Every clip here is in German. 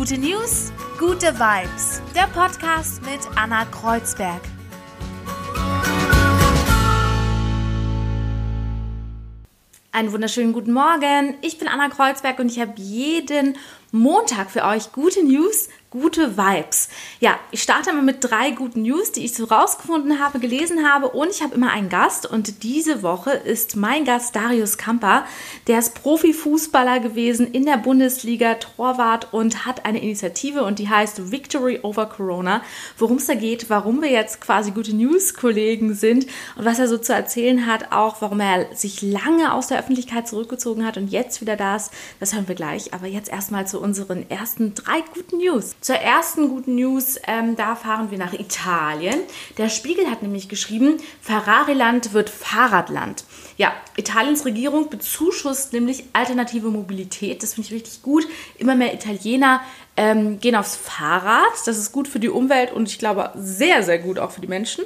Gute News, gute Vibes. Der Podcast mit Anna Kreuzberg. Einen wunderschönen guten Morgen. Ich bin Anna Kreuzberg und ich habe jeden Montag für euch gute News gute Vibes. Ja, ich starte mal mit drei guten News, die ich so rausgefunden habe, gelesen habe und ich habe immer einen Gast und diese Woche ist mein Gast Darius Kamper. Der ist Profifußballer gewesen in der Bundesliga, Torwart und hat eine Initiative und die heißt Victory over Corona. Worum es da geht, warum wir jetzt quasi gute News-Kollegen sind und was er so zu erzählen hat, auch warum er sich lange aus der Öffentlichkeit zurückgezogen hat und jetzt wieder da ist, das hören wir gleich. Aber jetzt erstmal zu unseren ersten drei guten News. Zur ersten guten News, ähm, da fahren wir nach Italien. Der Spiegel hat nämlich geschrieben, Ferrari-Land wird Fahrradland. Ja, Italiens Regierung bezuschusst nämlich alternative Mobilität. Das finde ich richtig gut. Immer mehr Italiener ähm, gehen aufs Fahrrad. Das ist gut für die Umwelt und ich glaube sehr, sehr gut auch für die Menschen.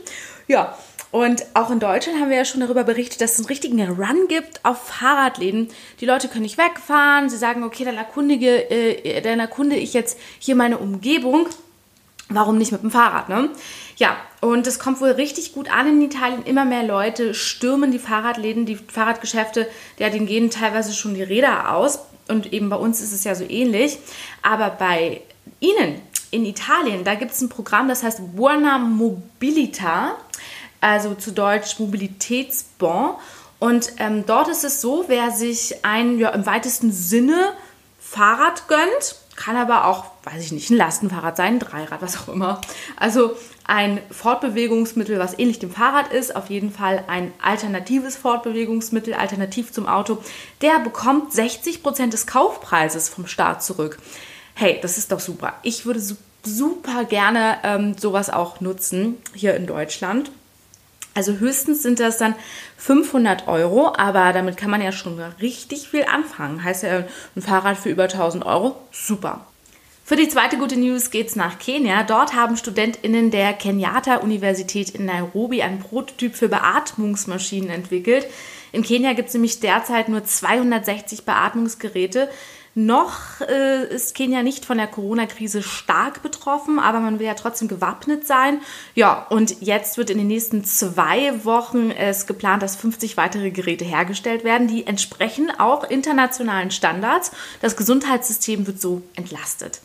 Ja, und auch in Deutschland haben wir ja schon darüber berichtet, dass es einen richtigen Run gibt auf Fahrradläden. Die Leute können nicht wegfahren. Sie sagen, okay, dann erkundige, äh, dann erkunde ich jetzt hier meine Umgebung. Warum nicht mit dem Fahrrad, ne? Ja, und es kommt wohl richtig gut an in Italien. Immer mehr Leute stürmen die Fahrradläden, die Fahrradgeschäfte, ja, denen gehen teilweise schon die Räder aus. Und eben bei uns ist es ja so ähnlich. Aber bei Ihnen in Italien, da gibt es ein Programm, das heißt Buona Mobilita also zu Deutsch Mobilitätsbon. Und ähm, dort ist es so, wer sich ein ja, im weitesten Sinne Fahrrad gönnt, kann aber auch, weiß ich nicht, ein Lastenfahrrad sein, ein Dreirad, was auch immer. Also ein Fortbewegungsmittel, was ähnlich dem Fahrrad ist, auf jeden Fall ein alternatives Fortbewegungsmittel, alternativ zum Auto, der bekommt 60% des Kaufpreises vom Staat zurück. Hey, das ist doch super. Ich würde super gerne ähm, sowas auch nutzen hier in Deutschland. Also höchstens sind das dann 500 Euro, aber damit kann man ja schon richtig viel anfangen. Heißt ja, ein Fahrrad für über 1000 Euro, super. Für die zweite gute News geht's nach Kenia. Dort haben StudentInnen der Kenyatta-Universität in Nairobi einen Prototyp für Beatmungsmaschinen entwickelt. In Kenia gibt es nämlich derzeit nur 260 Beatmungsgeräte. Noch äh, ist Kenia nicht von der Corona-Krise stark betroffen, aber man will ja trotzdem gewappnet sein. Ja, und jetzt wird in den nächsten zwei Wochen es geplant, dass 50 weitere Geräte hergestellt werden, die entsprechen auch internationalen Standards. Das Gesundheitssystem wird so entlastet.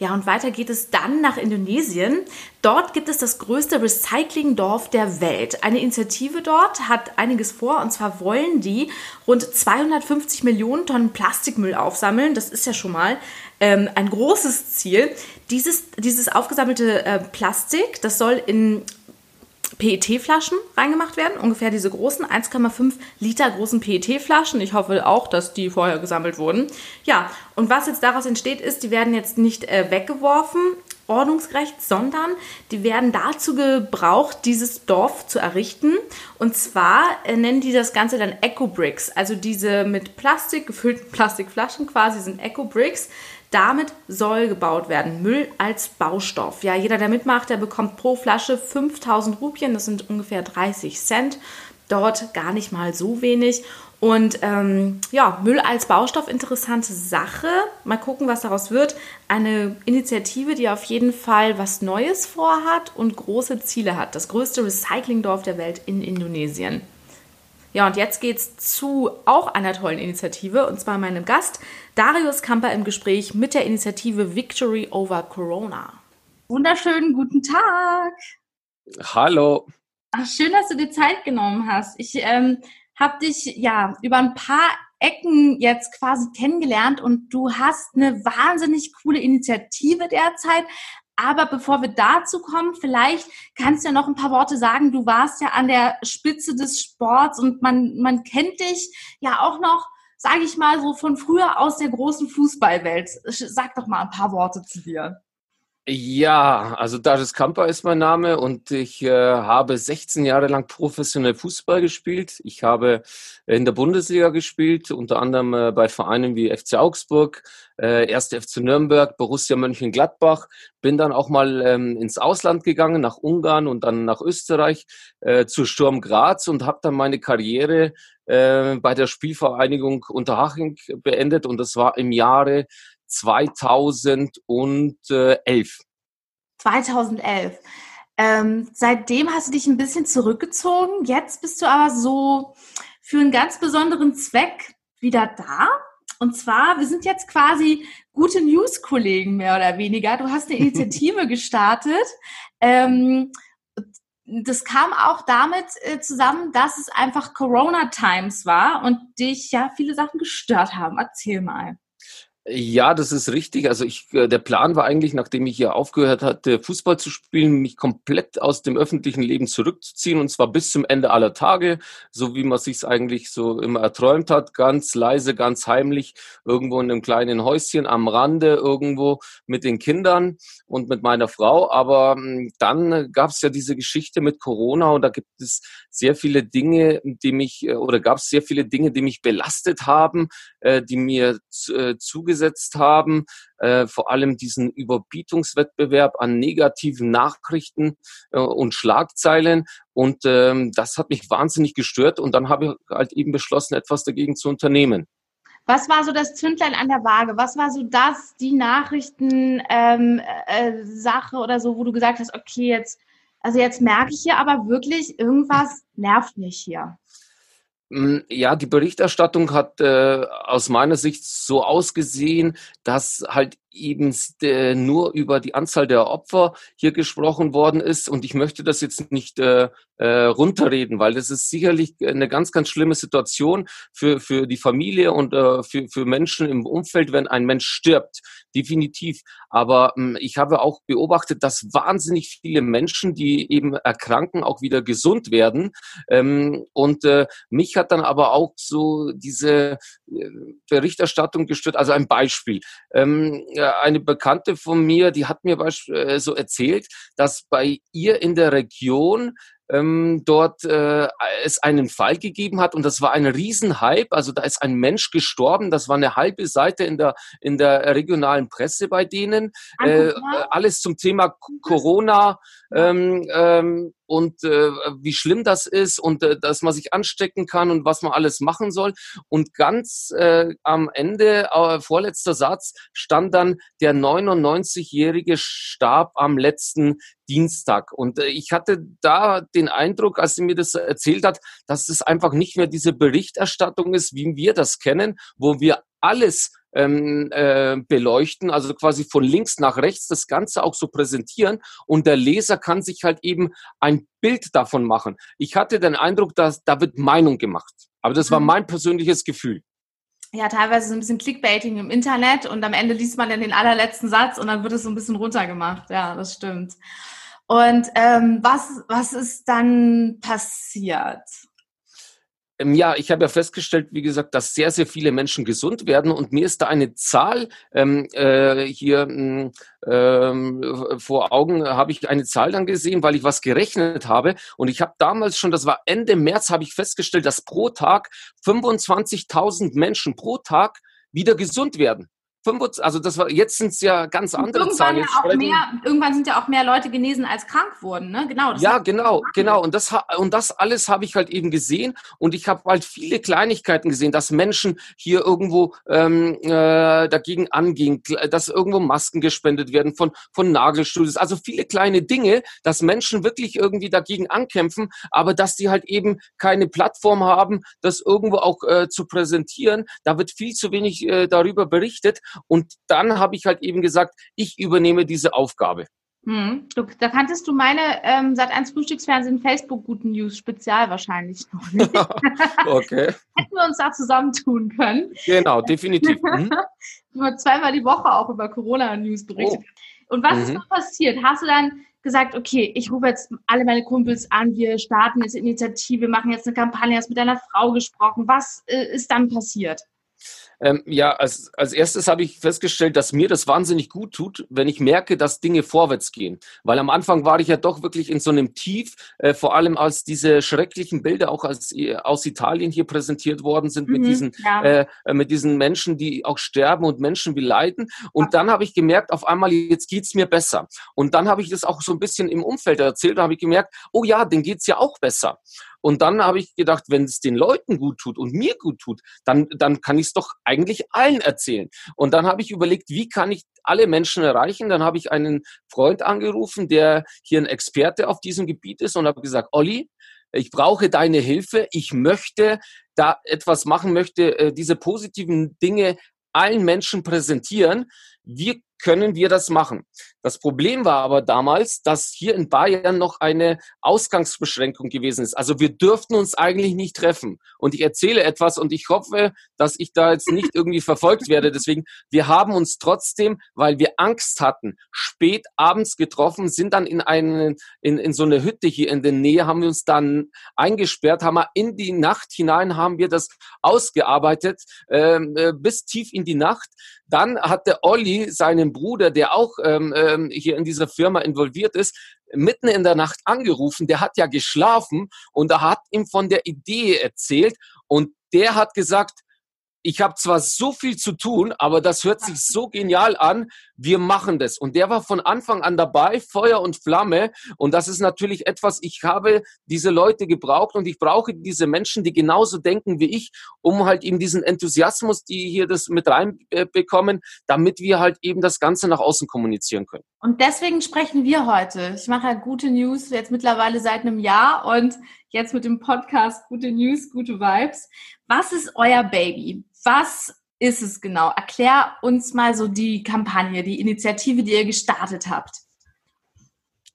Ja, und weiter geht es dann nach Indonesien. Dort gibt es das größte Recyclingdorf der Welt. Eine Initiative dort hat einiges vor und zwar wollen die rund 250 Millionen Tonnen Plastikmüll aufsammeln. Das ist ja schon mal ähm, ein großes Ziel. Dieses, dieses aufgesammelte äh, Plastik, das soll in PET-Flaschen reingemacht werden, ungefähr diese großen 1,5 Liter großen PET-Flaschen. Ich hoffe auch, dass die vorher gesammelt wurden. Ja, und was jetzt daraus entsteht, ist, die werden jetzt nicht äh, weggeworfen, ordnungsgerecht, sondern die werden dazu gebraucht, dieses Dorf zu errichten. Und zwar äh, nennen die das Ganze dann Eco-Bricks. Also diese mit Plastik gefüllten Plastikflaschen quasi sind Eco-Bricks. Damit soll gebaut werden. Müll als Baustoff. Ja, jeder, der mitmacht, der bekommt pro Flasche 5000 Rupien, das sind ungefähr 30 Cent. Dort gar nicht mal so wenig. Und ähm, ja, Müll als Baustoff, interessante Sache. Mal gucken, was daraus wird. Eine Initiative, die auf jeden Fall was Neues vorhat und große Ziele hat. Das größte Recyclingdorf der Welt in Indonesien. Ja, und jetzt geht's zu auch einer tollen Initiative und zwar meinem Gast Darius Kamper im Gespräch mit der Initiative Victory Over Corona. Wunderschönen guten Tag. Hallo. Ach, schön, dass du dir Zeit genommen hast. Ich ähm, habe dich ja über ein paar Ecken jetzt quasi kennengelernt und du hast eine wahnsinnig coole Initiative derzeit. Aber bevor wir dazu kommen, vielleicht kannst du ja noch ein paar Worte sagen. Du warst ja an der Spitze des Sports und man, man kennt dich ja auch noch, sage ich mal, so von früher aus der großen Fußballwelt. Sag doch mal ein paar Worte zu dir. Ja, also Darius Kamper ist mein Name und ich äh, habe 16 Jahre lang professionell Fußball gespielt. Ich habe in der Bundesliga gespielt, unter anderem äh, bei Vereinen wie FC Augsburg, äh, 1. FC Nürnberg, Borussia Mönchengladbach. Bin dann auch mal ähm, ins Ausland gegangen, nach Ungarn und dann nach Österreich äh, zu Sturm Graz und habe dann meine Karriere äh, bei der Spielvereinigung Unterhaching beendet und das war im Jahre 2011. 2011. Ähm, seitdem hast du dich ein bisschen zurückgezogen. Jetzt bist du aber so für einen ganz besonderen Zweck wieder da. Und zwar, wir sind jetzt quasi gute News-Kollegen mehr oder weniger. Du hast eine Initiative gestartet. Ähm, das kam auch damit äh, zusammen, dass es einfach Corona-Times war und dich ja viele Sachen gestört haben. Erzähl mal. Ja, das ist richtig. Also ich, äh, der Plan war eigentlich, nachdem ich hier aufgehört hatte, Fußball zu spielen, mich komplett aus dem öffentlichen Leben zurückzuziehen und zwar bis zum Ende aller Tage, so wie man sich eigentlich so immer erträumt hat, ganz leise, ganz heimlich, irgendwo in einem kleinen Häuschen am Rande, irgendwo mit den Kindern und mit meiner Frau. Aber hm, dann gab es ja diese Geschichte mit Corona und da gibt es sehr viele Dinge, die mich, äh, oder gab es sehr viele Dinge, die mich belastet haben, äh, die mir zugesagt umgesetzt haben, äh, vor allem diesen Überbietungswettbewerb an negativen Nachrichten äh, und Schlagzeilen. Und ähm, das hat mich wahnsinnig gestört. Und dann habe ich halt eben beschlossen, etwas dagegen zu unternehmen. Was war so das Zündlein an der Waage? Was war so das, die Nachrichten ähm, äh, oder so, wo du gesagt hast, okay, jetzt, also jetzt merke ich hier aber wirklich, irgendwas nervt mich hier. Hm, ja, die Berichterstattung hat äh, aus meiner Sicht so ausgesehen, dass halt eben äh, nur über die Anzahl der Opfer hier gesprochen worden ist. Und ich möchte das jetzt nicht äh, äh, runterreden, weil das ist sicherlich eine ganz, ganz schlimme Situation für, für die Familie und äh, für, für Menschen im Umfeld, wenn ein Mensch stirbt. Definitiv. Aber äh, ich habe auch beobachtet, dass wahnsinnig viele Menschen, die eben erkranken, auch wieder gesund werden. Ähm, und äh, mich hat dann aber auch so diese äh, Berichterstattung gestört. Also ein Beispiel. Ähm, eine Bekannte von mir, die hat mir äh, so erzählt, dass bei ihr in der Region ähm, dort äh, es einen Fall gegeben hat und das war ein Riesenhype. Also da ist ein Mensch gestorben. Das war eine halbe Seite in der in der regionalen Presse bei denen. Äh, alles zum Thema Corona. Ähm, ähm, und äh, wie schlimm das ist und äh, dass man sich anstecken kann und was man alles machen soll. Und ganz äh, am Ende, äh, vorletzter Satz, stand dann, der 99-Jährige starb am letzten Dienstag. Und äh, ich hatte da den Eindruck, als sie mir das erzählt hat, dass es einfach nicht mehr diese Berichterstattung ist, wie wir das kennen, wo wir alles ähm, äh, beleuchten, also quasi von links nach rechts das Ganze auch so präsentieren und der Leser kann sich halt eben ein Bild davon machen. Ich hatte den Eindruck, dass da wird Meinung gemacht, aber das war mhm. mein persönliches Gefühl. Ja, teilweise so ein bisschen Clickbaiting im Internet und am Ende liest man dann den allerletzten Satz und dann wird es so ein bisschen runtergemacht. Ja, das stimmt. Und ähm, was, was ist dann passiert? Ähm, ja, ich habe ja festgestellt, wie gesagt, dass sehr, sehr viele Menschen gesund werden und mir ist da eine Zahl ähm, äh, hier hm, ähm, vor Augen, habe ich eine Zahl dann gesehen, weil ich was gerechnet habe und ich habe damals schon, das war Ende März, habe ich festgestellt, dass pro Tag 25.000 Menschen pro Tag wieder gesund werden. 25, also das war, jetzt sind es ja ganz andere irgendwann Zahlen. Ja mehr, irgendwann sind ja auch mehr Leute genesen als krank wurden, ne? Genau. ja, genau, genau. Und das, und das alles habe ich halt eben gesehen. Und ich habe halt viele Kleinigkeiten gesehen, dass Menschen hier irgendwo ähm, äh, dagegen angehen, dass irgendwo Masken gespendet werden von, von Nagelstudios. Also viele kleine Dinge, dass Menschen wirklich irgendwie dagegen ankämpfen, aber dass die halt eben keine Plattform haben, das irgendwo auch äh, zu präsentieren. Da wird viel zu wenig äh, darüber berichtet. Und dann habe ich halt eben gesagt, ich übernehme diese Aufgabe. Hm. Da kanntest du meine ähm, seit 1 Frühstücksfernsehen Facebook Guten News Spezial wahrscheinlich noch nicht. okay. Hätten wir uns da zusammentun können. Genau, definitiv. Mhm. zweimal die Woche auch über Corona-News berichtet. Oh. Und was mhm. ist noch passiert? Hast du dann gesagt, okay, ich rufe jetzt alle meine Kumpels an, wir starten jetzt Initiative, machen jetzt eine Kampagne, hast mit deiner Frau gesprochen. Was äh, ist dann passiert? Ähm, ja, als, als erstes habe ich festgestellt, dass mir das wahnsinnig gut tut, wenn ich merke, dass Dinge vorwärts gehen. Weil am Anfang war ich ja doch wirklich in so einem Tief, äh, vor allem als diese schrecklichen Bilder auch als, äh, aus Italien hier präsentiert worden sind mhm, mit, diesen, ja. äh, mit diesen Menschen, die auch sterben und Menschen wie leiden. Und dann habe ich gemerkt, auf einmal, jetzt geht's mir besser. Und dann habe ich das auch so ein bisschen im Umfeld erzählt, da habe ich gemerkt, oh ja, denen geht's ja auch besser. Und dann habe ich gedacht, wenn es den Leuten gut tut und mir gut tut, dann, dann kann ich es doch eigentlich allen erzählen. Und dann habe ich überlegt, wie kann ich alle Menschen erreichen? Dann habe ich einen Freund angerufen, der hier ein Experte auf diesem Gebiet ist und habe gesagt, Olli, ich brauche deine Hilfe. Ich möchte da etwas machen, möchte äh, diese positiven Dinge allen Menschen präsentieren. Wie können wir das machen? Das Problem war aber damals, dass hier in Bayern noch eine Ausgangsbeschränkung gewesen ist. Also wir dürften uns eigentlich nicht treffen. Und ich erzähle etwas und ich hoffe, dass ich da jetzt nicht irgendwie verfolgt werde. Deswegen, wir haben uns trotzdem, weil wir Angst hatten, spät abends getroffen, sind dann in einen, in, in so eine Hütte hier in der Nähe, haben wir uns dann eingesperrt, haben wir in die Nacht hinein, haben wir das ausgearbeitet, ähm, äh, bis tief in die Nacht. Dann hat der Olli seinen Bruder, der auch ähm, äh, ähm, hier in dieser Firma involviert ist, mitten in der Nacht angerufen. Der hat ja geschlafen und er hat ihm von der Idee erzählt und der hat gesagt, ich habe zwar so viel zu tun, aber das hört sich so genial an. Wir machen das. Und der war von Anfang an dabei, Feuer und Flamme. Und das ist natürlich etwas, ich habe diese Leute gebraucht und ich brauche diese Menschen, die genauso denken wie ich, um halt eben diesen Enthusiasmus, die hier das mit reinbekommen, damit wir halt eben das Ganze nach außen kommunizieren können. Und deswegen sprechen wir heute. Ich mache halt gute News jetzt mittlerweile seit einem Jahr und jetzt mit dem Podcast Gute News, gute Vibes. Was ist euer Baby? Was ist es genau? Erklär uns mal so die Kampagne, die Initiative, die ihr gestartet habt.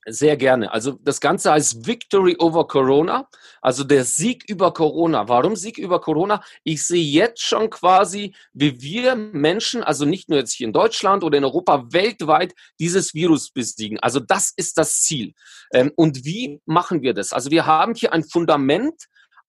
Sehr gerne. Also das Ganze heißt Victory over Corona, also der Sieg über Corona. Warum Sieg über Corona? Ich sehe jetzt schon quasi, wie wir Menschen, also nicht nur jetzt hier in Deutschland oder in Europa, weltweit dieses Virus besiegen. Also das ist das Ziel. Ähm, und wie machen wir das? Also wir haben hier ein Fundament,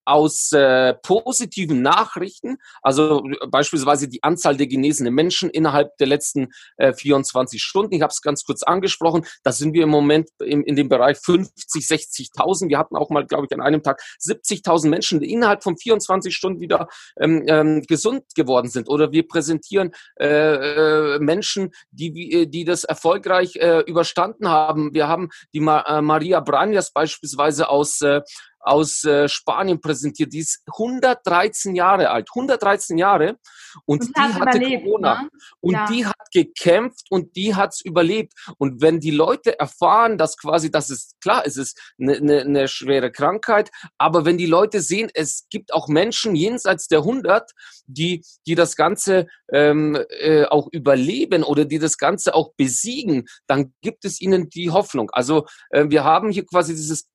aus äh, positiven Nachrichten, also beispielsweise die Anzahl der genesenen Menschen innerhalb der letzten äh, 24 Stunden. Ich habe es ganz kurz angesprochen. Da sind wir im Moment im, in dem Bereich 50, 60.000. Wir hatten auch mal, glaube ich, an einem Tag 70.000 Menschen, die innerhalb von 24 Stunden wieder ähm, ähm, gesund geworden sind. Oder wir präsentieren äh, äh, Menschen, die, die das erfolgreich äh, überstanden haben. Wir haben die Ma äh, Maria Branjas beispielsweise aus äh, aus äh, Spanien präsentiert. Die ist 113 Jahre alt, 113 Jahre und, und die hatte überlebt, Corona ne? und ja. die hat gekämpft und die hat's überlebt. Und wenn die Leute erfahren, dass quasi, das ist klar, es ist eine, eine, eine schwere Krankheit, aber wenn die Leute sehen, es gibt auch Menschen jenseits der 100, die die das Ganze ähm, äh, auch überleben oder die das Ganze auch besiegen, dann gibt es ihnen die Hoffnung. Also äh, wir haben hier quasi dieses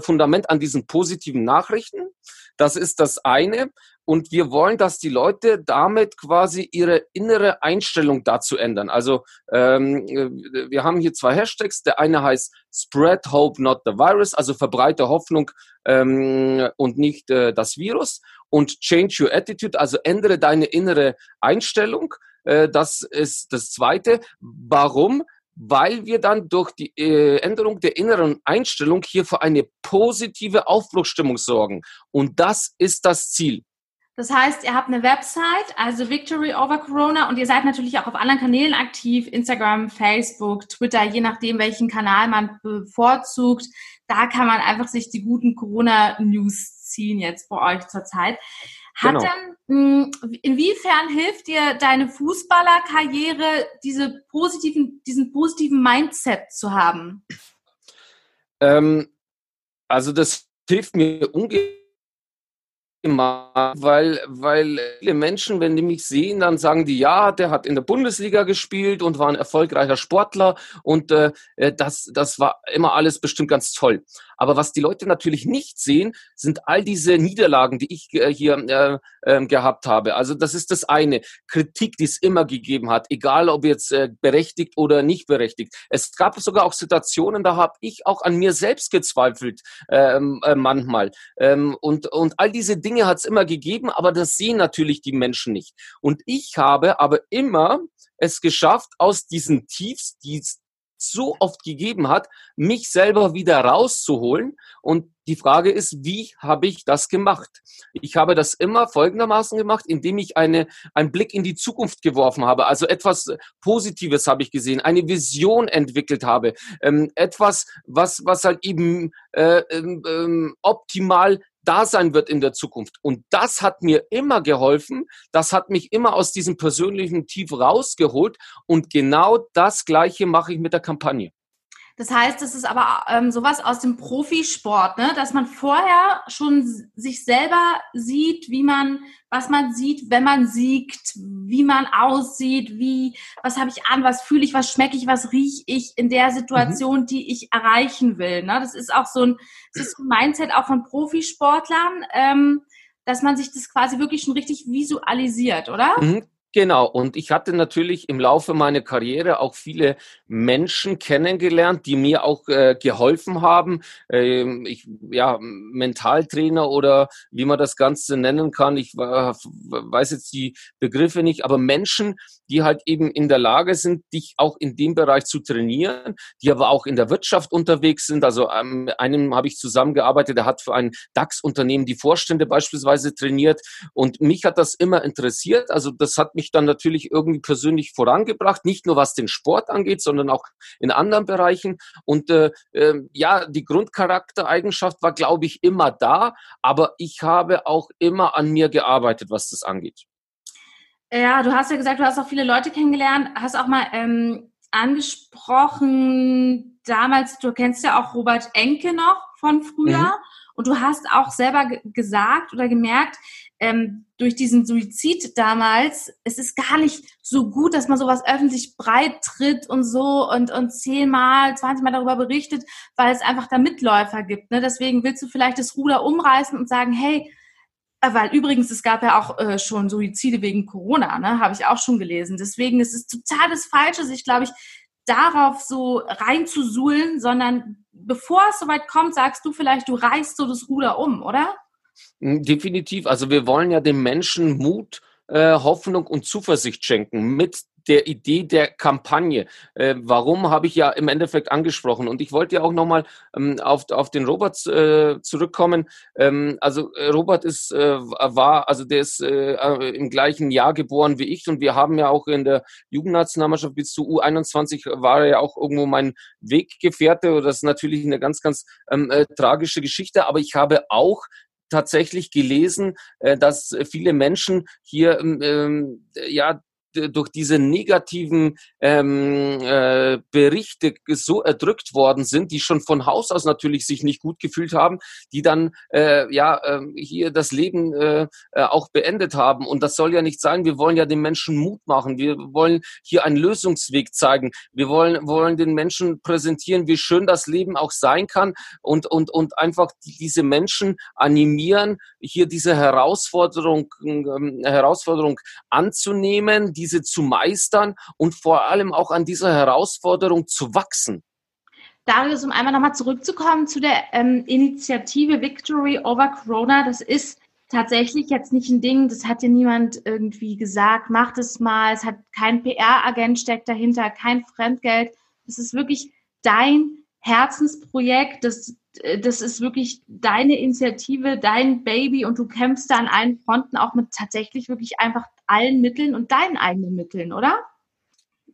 Fundament an diesen positiven Nachrichten. Das ist das eine. Und wir wollen, dass die Leute damit quasi ihre innere Einstellung dazu ändern. Also ähm, äh, wir haben hier zwei Hashtags. Der eine heißt Spread Hope, not the Virus, also verbreite Hoffnung ähm, und nicht äh, das Virus. Und Change Your Attitude, also ändere deine innere Einstellung. Äh, das ist das zweite. Warum? Weil wir dann durch die äh, Änderung der inneren Einstellung hier für eine positive Aufbruchsstimmung sorgen. Und das ist das Ziel. Das heißt, ihr habt eine Website, also Victory Over Corona, und ihr seid natürlich auch auf anderen Kanälen aktiv, Instagram, Facebook, Twitter, je nachdem, welchen Kanal man bevorzugt. Da kann man einfach sich die guten Corona-News ziehen jetzt bei euch zurzeit. Hat genau. denn, hm, inwiefern hilft dir deine Fußballerkarriere, diese positiven, diesen positiven Mindset zu haben? Ähm, also das hilft mir ungeheuer weil, weil viele Menschen, wenn die mich sehen, dann sagen die, ja, der hat in der Bundesliga gespielt und war ein erfolgreicher Sportler und äh, das, das war immer alles bestimmt ganz toll. Aber was die Leute natürlich nicht sehen, sind all diese Niederlagen, die ich äh, hier äh, äh, gehabt habe. Also das ist das eine. Kritik, die es immer gegeben hat, egal ob jetzt äh, berechtigt oder nicht berechtigt. Es gab sogar auch Situationen, da habe ich auch an mir selbst gezweifelt ähm, äh, manchmal. Ähm, und, und all diese Dinge hat es immer gegeben, aber das sehen natürlich die Menschen nicht. Und ich habe aber immer es geschafft, aus diesen Tiefs, die so oft gegeben hat, mich selber wieder rauszuholen. Und die Frage ist, wie habe ich das gemacht? Ich habe das immer folgendermaßen gemacht, indem ich eine, einen Blick in die Zukunft geworfen habe. Also etwas Positives habe ich gesehen, eine Vision entwickelt habe, ähm, etwas, was, was halt eben äh, ähm, ähm optimal da sein wird in der Zukunft. Und das hat mir immer geholfen, das hat mich immer aus diesem persönlichen Tief rausgeholt und genau das Gleiche mache ich mit der Kampagne. Das heißt, es ist aber ähm, sowas aus dem Profisport, ne? dass man vorher schon sich selber sieht, wie man, was man sieht, wenn man siegt, wie man aussieht, wie, was habe ich an, was fühle ich, was schmecke ich, was rieche ich in der Situation, mhm. die ich erreichen will. Ne? Das ist auch so ein, das ist ein Mindset auch von Profisportlern, ähm, dass man sich das quasi wirklich schon richtig visualisiert, oder? Mhm, Genau, und ich hatte natürlich im Laufe meiner Karriere auch viele Menschen kennengelernt, die mir auch äh, geholfen haben. Ähm, ich, ja, Mentaltrainer oder wie man das Ganze nennen kann. Ich war, weiß jetzt die Begriffe nicht, aber Menschen, die halt eben in der Lage sind, dich auch in dem Bereich zu trainieren, die aber auch in der Wirtschaft unterwegs sind. Also ähm, einem habe ich zusammengearbeitet, der hat für ein DAX-Unternehmen die Vorstände beispielsweise trainiert und mich hat das immer interessiert. Also das hat mich mich dann natürlich irgendwie persönlich vorangebracht, nicht nur was den Sport angeht, sondern auch in anderen Bereichen. Und äh, äh, ja, die Grundcharaktereigenschaft war, glaube ich, immer da, aber ich habe auch immer an mir gearbeitet, was das angeht. Ja, du hast ja gesagt, du hast auch viele Leute kennengelernt, hast auch mal ähm, angesprochen, damals, du kennst ja auch Robert Enke noch von früher. Mhm. Und du hast auch selber gesagt oder gemerkt, ähm, durch diesen Suizid damals, es ist gar nicht so gut, dass man sowas öffentlich breit tritt und so und, und zehnmal, zwanzigmal darüber berichtet, weil es einfach da Mitläufer gibt. Ne? Deswegen willst du vielleicht das Ruder umreißen und sagen, hey, äh, weil übrigens, es gab ja auch äh, schon Suizide wegen Corona, ne? habe ich auch schon gelesen. Deswegen ist es total das Falsche, sich, glaube ich, darauf so reinzusuhlen, sondern bevor es soweit kommt, sagst du vielleicht, du reißt so das Ruder um, oder? Hm, definitiv. Also wir wollen ja dem Menschen Mut, äh, Hoffnung und Zuversicht schenken mit der Idee der Kampagne. Äh, warum habe ich ja im Endeffekt angesprochen? Und ich wollte ja auch nochmal ähm, auf, auf den Robert äh, zurückkommen. Ähm, also äh, Robert ist, äh, war, also der ist äh, äh, im gleichen Jahr geboren wie ich und wir haben ja auch in der Jugendnationalmannschaft bis zu U21 war er ja auch irgendwo mein Weggefährte. Das ist natürlich eine ganz, ganz ähm, äh, tragische Geschichte, aber ich habe auch tatsächlich gelesen, äh, dass viele Menschen hier ähm, ähm ja durch diese negativen ähm, äh, Berichte so erdrückt worden sind, die schon von Haus aus natürlich sich nicht gut gefühlt haben, die dann äh, ja äh, hier das Leben äh, äh, auch beendet haben. Und das soll ja nicht sein. Wir wollen ja den Menschen Mut machen. Wir wollen hier einen Lösungsweg zeigen. Wir wollen wollen den Menschen präsentieren, wie schön das Leben auch sein kann und und und einfach diese Menschen animieren, hier diese Herausforderung ähm, Herausforderung anzunehmen. Die diese zu meistern und vor allem auch an dieser Herausforderung zu wachsen. Darius, um einmal nochmal zurückzukommen zu der ähm, Initiative Victory over Corona, das ist tatsächlich jetzt nicht ein Ding, das hat dir niemand irgendwie gesagt, mach das mal, es hat kein PR-Agent steckt dahinter, kein Fremdgeld, das ist wirklich dein Herzensprojekt, das, das ist wirklich deine Initiative, dein Baby und du kämpfst da an allen Fronten auch mit tatsächlich wirklich einfach allen Mitteln und deinen eigenen Mitteln, oder?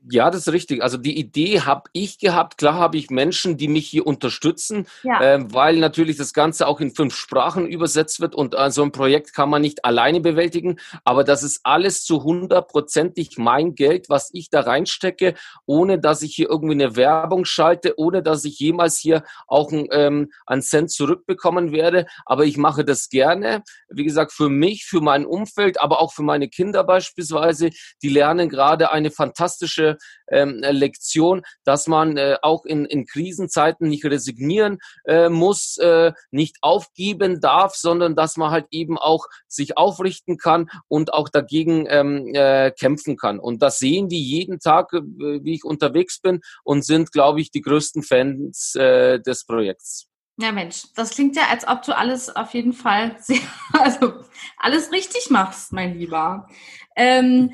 Ja, das ist richtig. Also die Idee habe ich gehabt. Klar habe ich Menschen, die mich hier unterstützen, ja. äh, weil natürlich das Ganze auch in fünf Sprachen übersetzt wird und äh, so ein Projekt kann man nicht alleine bewältigen. Aber das ist alles zu hundertprozentig mein Geld, was ich da reinstecke, ohne dass ich hier irgendwie eine Werbung schalte, ohne dass ich jemals hier auch ein, ähm, einen Cent zurückbekommen werde. Aber ich mache das gerne. Wie gesagt, für mich, für mein Umfeld, aber auch für meine Kinder beispielsweise. Die lernen gerade eine fantastische ähm, Lektion, dass man äh, auch in, in Krisenzeiten nicht resignieren äh, muss, äh, nicht aufgeben darf, sondern dass man halt eben auch sich aufrichten kann und auch dagegen ähm, äh, kämpfen kann. Und das sehen die jeden Tag, äh, wie ich unterwegs bin und sind, glaube ich, die größten Fans äh, des Projekts. Ja, Mensch, das klingt ja, als ob du alles auf jeden Fall sehr, also alles richtig machst, mein Lieber. Ähm,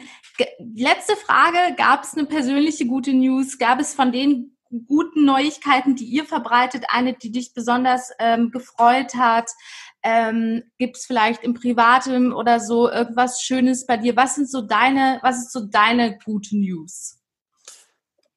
letzte Frage, gab es eine persönliche gute News? Gab es von den guten Neuigkeiten, die ihr verbreitet, eine, die dich besonders ähm, gefreut hat? Ähm, Gibt es vielleicht im Privaten oder so irgendwas Schönes bei dir? Was sind so deine, was ist so deine gute News?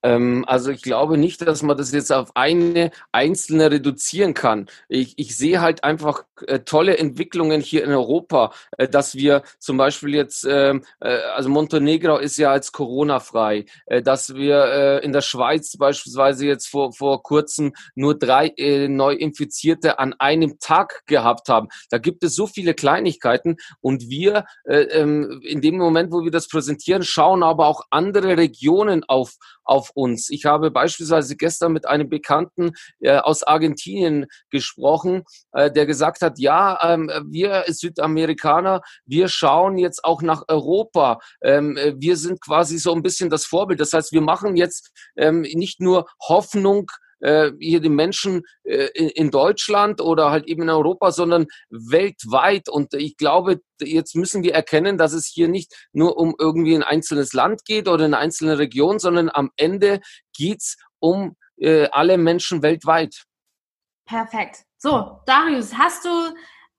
Ähm, also ich glaube nicht, dass man das jetzt auf eine einzelne reduzieren kann. Ich, ich sehe halt einfach äh, tolle Entwicklungen hier in Europa, äh, dass wir zum Beispiel jetzt, ähm, äh, also Montenegro ist ja als Corona-frei, dass wir in der Schweiz beispielsweise jetzt vor, vor kurzem nur drei Neuinfizierte an einem Tag gehabt haben. Da gibt es so viele Kleinigkeiten und wir ähm, in dem Moment, wo wir das präsentieren, schauen aber auch andere Regionen auf auf uns. Ich habe beispielsweise gestern mit einem Bekannten äh, aus Argentinien gesprochen, äh, der gesagt hat, ja, ähm, wir Südamerikaner, wir schauen jetzt auch nach Europa. Ähm, wir sind quasi so ein bisschen das Vorbild. Das heißt, wir machen jetzt ähm, nicht nur Hoffnung, äh, hier die Menschen äh, in, Deutschland oder halt eben in Europa, sondern weltweit. Und ich glaube, jetzt müssen wir erkennen, dass es hier nicht nur um irgendwie ein einzelnes Land geht oder eine einzelne Region, sondern am Ende geht's um äh, alle Menschen weltweit. Perfekt. So, Darius, hast du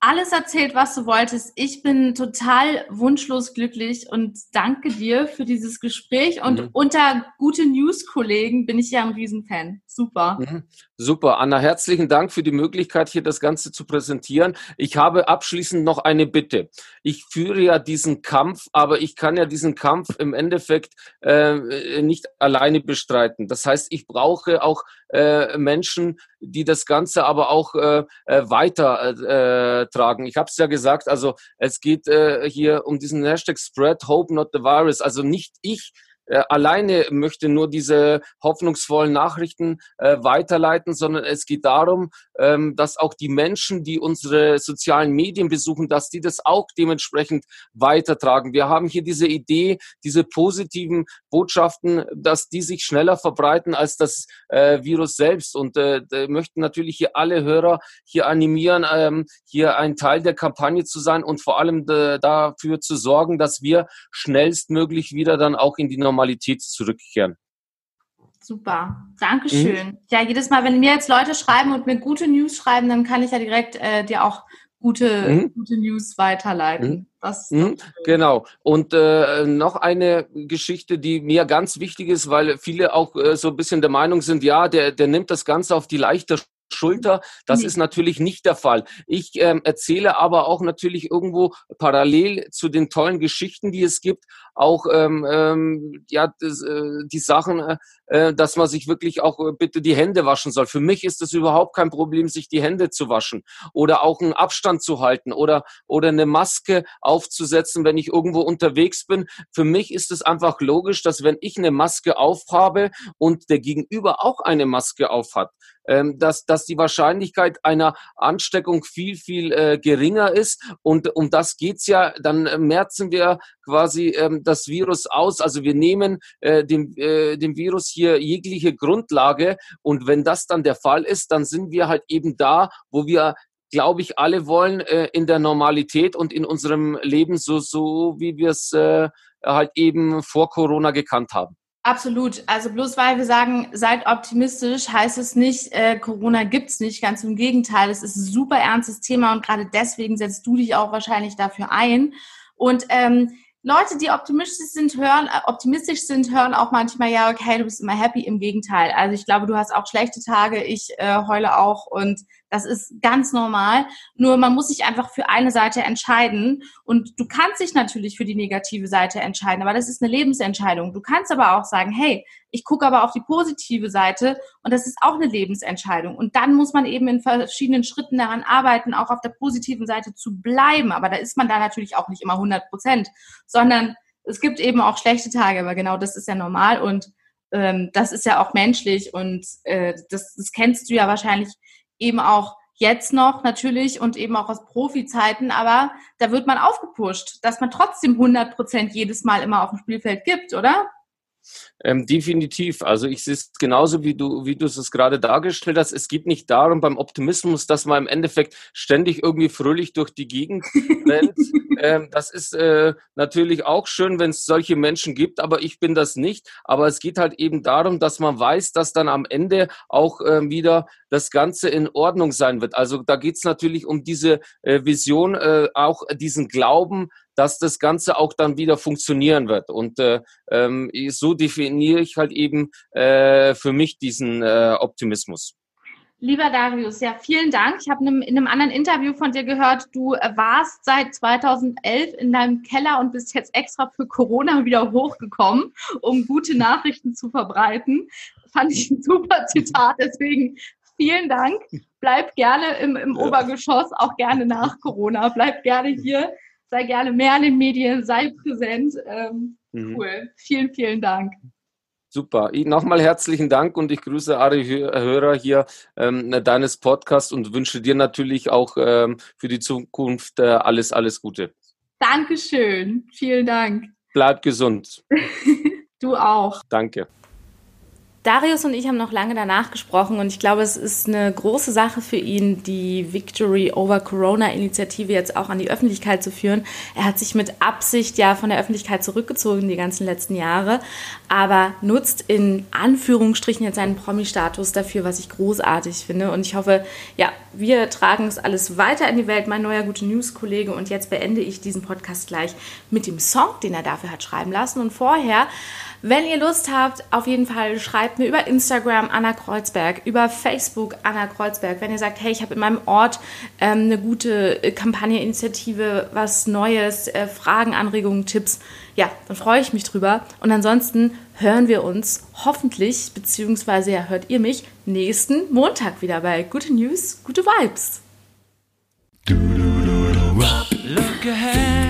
alles erzählt, was du wolltest. Ich bin total wunschlos glücklich und danke dir für dieses Gespräch. Und mhm. unter gute News-Kollegen bin ich ja ein Riesenfan. Super. Mhm. Super. Anna, herzlichen Dank für die Möglichkeit, hier das Ganze zu präsentieren. Ich habe abschließend noch eine Bitte. Ich führe ja diesen Kampf, aber ich kann ja diesen Kampf im Endeffekt äh, nicht alleine bestreiten. Das heißt, ich brauche auch äh, Menschen, die das Ganze aber auch äh, äh weiter äh, tragen. Ich habe es ja gesagt, also es geht äh, hier um diesen Hashtag Spread Hope Not the Virus. Also nicht ich äh, alleine möchte nur diese hoffnungsvollen Nachrichten äh, weiterleiten, sondern es geht darum, dass auch die Menschen, die unsere sozialen Medien besuchen, dass die das auch dementsprechend weitertragen. Wir haben hier diese Idee, diese positiven Botschaften, dass die sich schneller verbreiten als das äh, Virus selbst. Und äh, möchten natürlich hier alle Hörer hier animieren, ähm, hier ein Teil der Kampagne zu sein und vor allem äh, dafür zu sorgen, dass wir schnellstmöglich wieder dann auch in die Normalität zurückkehren. Super, Dankeschön. Mhm. Ja, jedes Mal, wenn mir jetzt Leute schreiben und mir gute News schreiben, dann kann ich ja direkt äh, dir auch gute, mhm. gute News weiterleiten. Mhm. mhm. Genau. Und äh, noch eine Geschichte, die mir ganz wichtig ist, weil viele auch äh, so ein bisschen der Meinung sind, ja, der, der nimmt das Ganze auf die leichte Schulter. Das nee. ist natürlich nicht der Fall. Ich ähm, erzähle aber auch natürlich irgendwo parallel zu den tollen Geschichten, die es gibt, auch ähm, ähm, ja das, äh, die Sachen, äh, äh dass man sich wirklich auch äh, bitte die Hände waschen soll. Für mich ist es überhaupt kein Problem, sich die Hände zu waschen oder auch einen Abstand zu halten oder oder eine Maske aufzusetzen, wenn ich irgendwo unterwegs bin. Für mich ist es einfach logisch, dass wenn ich eine Maske aufhabe und der Gegenüber auch eine Maske aufhat, ähm, dass, dass die Wahrscheinlichkeit einer Ansteckung viel, viel äh, geringer ist. Und um das geht's ja. Dann äh, merzen wir quasi ähm, das Virus aus. Also wir nehmen äh, dem, äh, dem Virus hier jegliche Grundlage. Und wenn das dann der Fall ist, dann sind wir halt eben da, wo wir glaube ich, alle wollen äh, in der Normalität und in unserem Leben so, so wie wir es äh, halt eben vor Corona gekannt haben. Absolut. Also bloß weil wir sagen, seid optimistisch, heißt es nicht, äh, Corona gibt's nicht. Ganz im Gegenteil, es ist ein super ernstes Thema und gerade deswegen setzt du dich auch wahrscheinlich dafür ein. Und ähm, Leute, die optimistisch sind, hören, äh, optimistisch sind, hören auch manchmal, ja, okay, du bist immer happy. Im Gegenteil. Also ich glaube, du hast auch schlechte Tage, ich äh, heule auch und das ist ganz normal. Nur man muss sich einfach für eine Seite entscheiden. Und du kannst dich natürlich für die negative Seite entscheiden, aber das ist eine Lebensentscheidung. Du kannst aber auch sagen, hey, ich gucke aber auf die positive Seite und das ist auch eine Lebensentscheidung. Und dann muss man eben in verschiedenen Schritten daran arbeiten, auch auf der positiven Seite zu bleiben. Aber da ist man da natürlich auch nicht immer 100 Prozent, sondern es gibt eben auch schlechte Tage, aber genau das ist ja normal und ähm, das ist ja auch menschlich und äh, das, das kennst du ja wahrscheinlich eben auch jetzt noch natürlich und eben auch aus Profi-Zeiten, aber da wird man aufgepusht, dass man trotzdem 100 Prozent jedes Mal immer auf dem Spielfeld gibt, oder? Ähm, definitiv. Also ich sehe es genauso, wie du, wie du es gerade dargestellt hast. Es geht nicht darum beim Optimismus, dass man im Endeffekt ständig irgendwie fröhlich durch die Gegend rennt. ähm, das ist äh, natürlich auch schön, wenn es solche Menschen gibt, aber ich bin das nicht. Aber es geht halt eben darum, dass man weiß, dass dann am Ende auch äh, wieder das Ganze in Ordnung sein wird. Also da geht es natürlich um diese äh, Vision, äh, auch diesen Glauben, dass das Ganze auch dann wieder funktionieren wird. Und äh, ähm, so definiere ich halt eben äh, für mich diesen äh, Optimismus. Lieber Darius, ja, vielen Dank. Ich habe in einem anderen Interview von dir gehört, du äh, warst seit 2011 in deinem Keller und bist jetzt extra für Corona wieder hochgekommen, um gute Nachrichten zu verbreiten. Fand ich ein super Zitat, deswegen vielen Dank. Bleib gerne im, im ja. Obergeschoss, auch gerne nach Corona. Bleib gerne hier, sei gerne mehr in den Medien, sei präsent. Ähm, mhm. Cool. Vielen, vielen Dank. Super. Nochmal herzlichen Dank und ich grüße alle Hörer hier ähm, deines Podcasts und wünsche dir natürlich auch ähm, für die Zukunft äh, alles, alles Gute. Dankeschön. Vielen Dank. Bleib gesund. du auch. Danke. Darius und ich haben noch lange danach gesprochen und ich glaube, es ist eine große Sache für ihn, die Victory Over Corona-Initiative jetzt auch an die Öffentlichkeit zu führen. Er hat sich mit Absicht ja von der Öffentlichkeit zurückgezogen die ganzen letzten Jahre, aber nutzt in Anführungsstrichen jetzt seinen Promi-Status dafür, was ich großartig finde. Und ich hoffe, ja, wir tragen es alles weiter in die Welt, mein neuer gute News-Kollege. Und jetzt beende ich diesen Podcast gleich mit dem Song, den er dafür hat schreiben lassen. Und vorher wenn ihr Lust habt, auf jeden Fall schreibt mir über Instagram Anna Kreuzberg, über Facebook Anna Kreuzberg. Wenn ihr sagt, hey, ich habe in meinem Ort ähm, eine gute äh, Kampagne, Initiative, was Neues, äh, Fragen, Anregungen, Tipps, ja, dann freue ich mich drüber. Und ansonsten hören wir uns hoffentlich, beziehungsweise ja, hört ihr mich nächsten Montag wieder bei Gute News, gute Vibes. Look ahead.